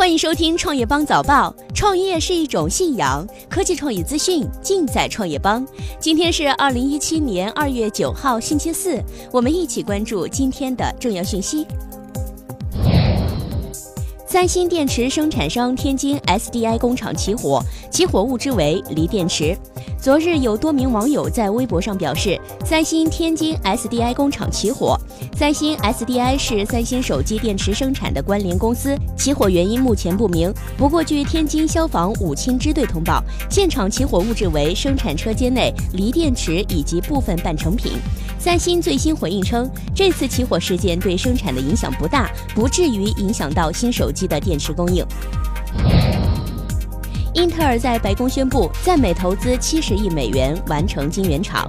欢迎收听创业邦早报。创业是一种信仰，科技创业资讯尽在创业邦。今天是二零一七年二月九号，星期四，我们一起关注今天的重要讯息。三星电池生产商天津 SDI 工厂起火，起火物质为锂电池。昨日有多名网友在微博上表示，三星天津 SDI 工厂起火。三星 SDI 是三星手机电池生产的关联公司，起火原因目前不明。不过，据天津消防武清支队通报，现场起火物质为生产车间内锂电池以及部分半成品。三星最新回应称，这次起火事件对生产的影响不大，不至于影响到新手机的电池供应。英特尔在白宫宣布，在美投资七十亿美元完成晶圆厂。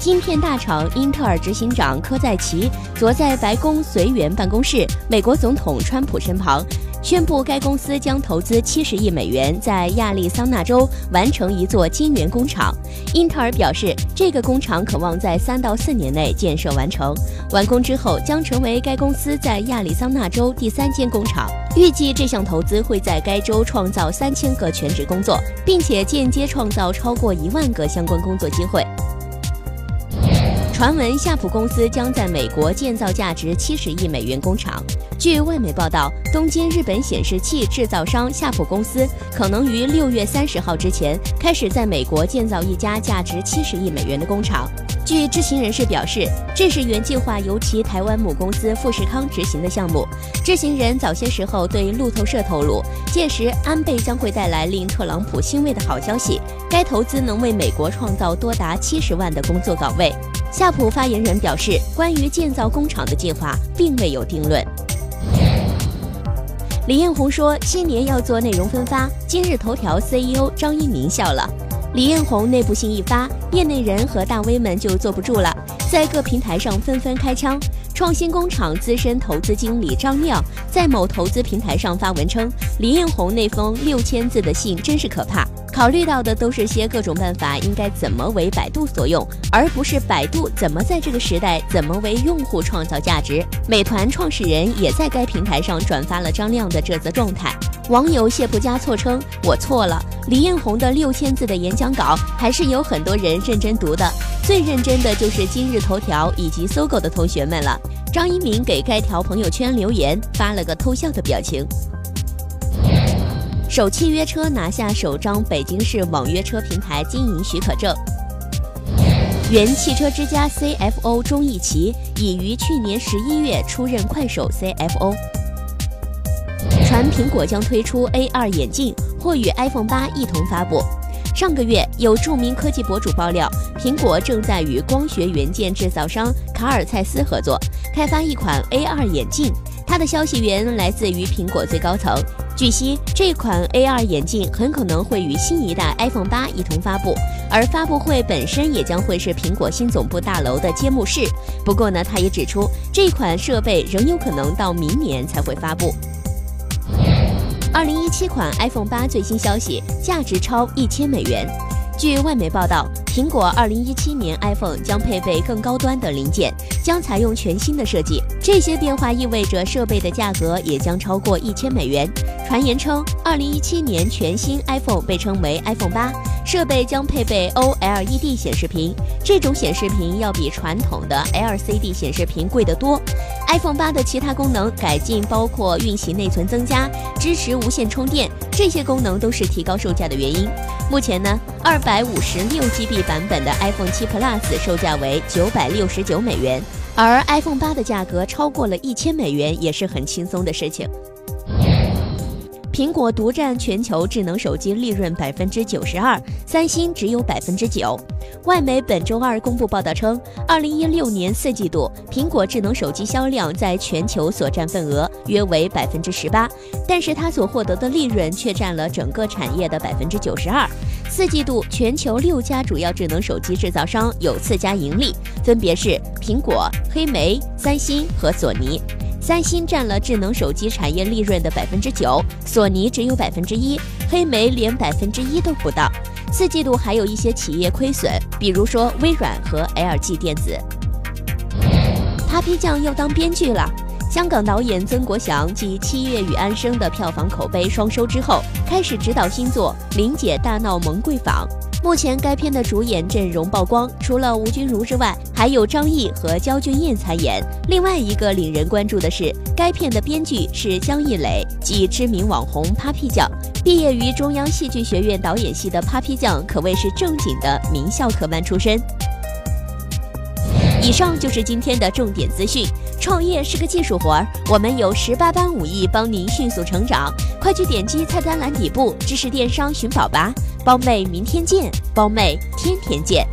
芯片大厂英特尔执行长科在奇昨在白宫随员办公室，美国总统川普身旁。宣布该公司将投资七十亿美元，在亚利桑那州完成一座晶圆工厂。英特尔表示，这个工厂可望在三到四年内建设完成。完工之后，将成为该公司在亚利桑那州第三间工厂。预计这项投资会在该州创造三千个全职工作，并且间接创造超过一万个相关工作机会。传闻夏普公司将在美国建造价值七十亿美元工厂。据外媒报道，东京日本显示器制造商夏普公司可能于六月三十号之前开始在美国建造一家价值七十亿美元的工厂。据知情人士表示，这是原计划由其台湾母公司富士康执行的项目。知情人早些时候对路透社透露，届时安倍将会带来令特朗普欣慰的好消息，该投资能为美国创造多达七十万的工作岗位。夏普发言人表示，关于建造工厂的计划并未有定论。李彦宏说，新年要做内容分发。今日头条 CEO 张一鸣笑了。李彦宏内部信一发，业内人和大 V 们就坐不住了，在各平台上纷纷开枪。创新工厂资深投资经理张亮在某投资平台上发文称，李彦宏那封六千字的信真是可怕。考虑到的都是些各种办法，应该怎么为百度所用，而不是百度怎么在这个时代怎么为用户创造价值。美团创始人也在该平台上转发了张亮的这则状态。网友谢不加错称：“我错了。”李彦宏的六千字的演讲稿还是有很多人认真读的，最认真的就是今日头条以及搜狗的同学们了。张一鸣给该条朋友圈留言，发了个偷笑的表情。首汽约车拿下首张北京市网约车平台经营许可证。原汽车之家 CFO 钟义奇已于去年十一月出任快手 CFO。传苹果将推出 AR 眼镜，或与 iPhone 八一同发布。上个月，有著名科技博主爆料，苹果正在与光学元件制造商卡尔蔡司合作，开发一款 AR 眼镜。他的消息源来自于苹果最高层。据悉，这款 AR 眼镜很可能会与新一代 iPhone 八一同发布，而发布会本身也将会是苹果新总部大楼的揭幕式。不过呢，他也指出，这款设备仍有可能到明年才会发布。二零一七款 iPhone 八最新消息，价值超一千美元。据外媒报道，苹果二零一七年 iPhone 将配备更高端的零件，将采用全新的设计。这些变化意味着设备的价格也将超过一千美元。传言称，二零一七年全新 iPhone 被称为 iPhone 八，设备将配备 OLED 显示屏，这种显示屏要比传统的 LCD 显示屏贵得多。iPhone 八的其他功能改进包括运行内存增加、支持无线充电，这些功能都是提高售价的原因。目前呢，二百五十六 GB 版本的 iPhone 七 Plus 售价为九百六十九美元，而 iPhone 八的价格超过了一千美元也是很轻松的事情。苹果独占全球智能手机利润百分之九十二，三星只有百分之九。外媒本周二公布报道称，二零一六年四季度苹果智能手机销量在全球所占份额约为百分之十八，但是它所获得的利润却占了整个产业的百分之九十二。四季度全球六家主要智能手机制造商有四家盈利，分别是苹果、黑莓、三星和索尼。三星占了智能手机产业利润的百分之九，索尼只有百分之一，黑莓连百分之一都不到。四季度还有一些企业亏损，比如说微软和 LG 电子。Papi 酱要当编剧了。香港导演曾国祥继《七月与安生》的票房口碑双收之后，开始执导新作《玲姐大闹蒙贵坊》。目前该片的主演阵容曝光，除了吴君如之外，还有张译和焦俊艳参演。另外一个令人关注的是，该片的编剧是江一磊，即知名网红 Papi 酱。毕业于中央戏剧学院导演系的 Papi 酱，可谓是正经的名校科班出身。以上就是今天的重点资讯。创业是个技术活儿，我们有十八般武艺帮您迅速成长。快去点击菜单栏底部知识电商寻宝吧。包妹，明天见！包妹，天天见！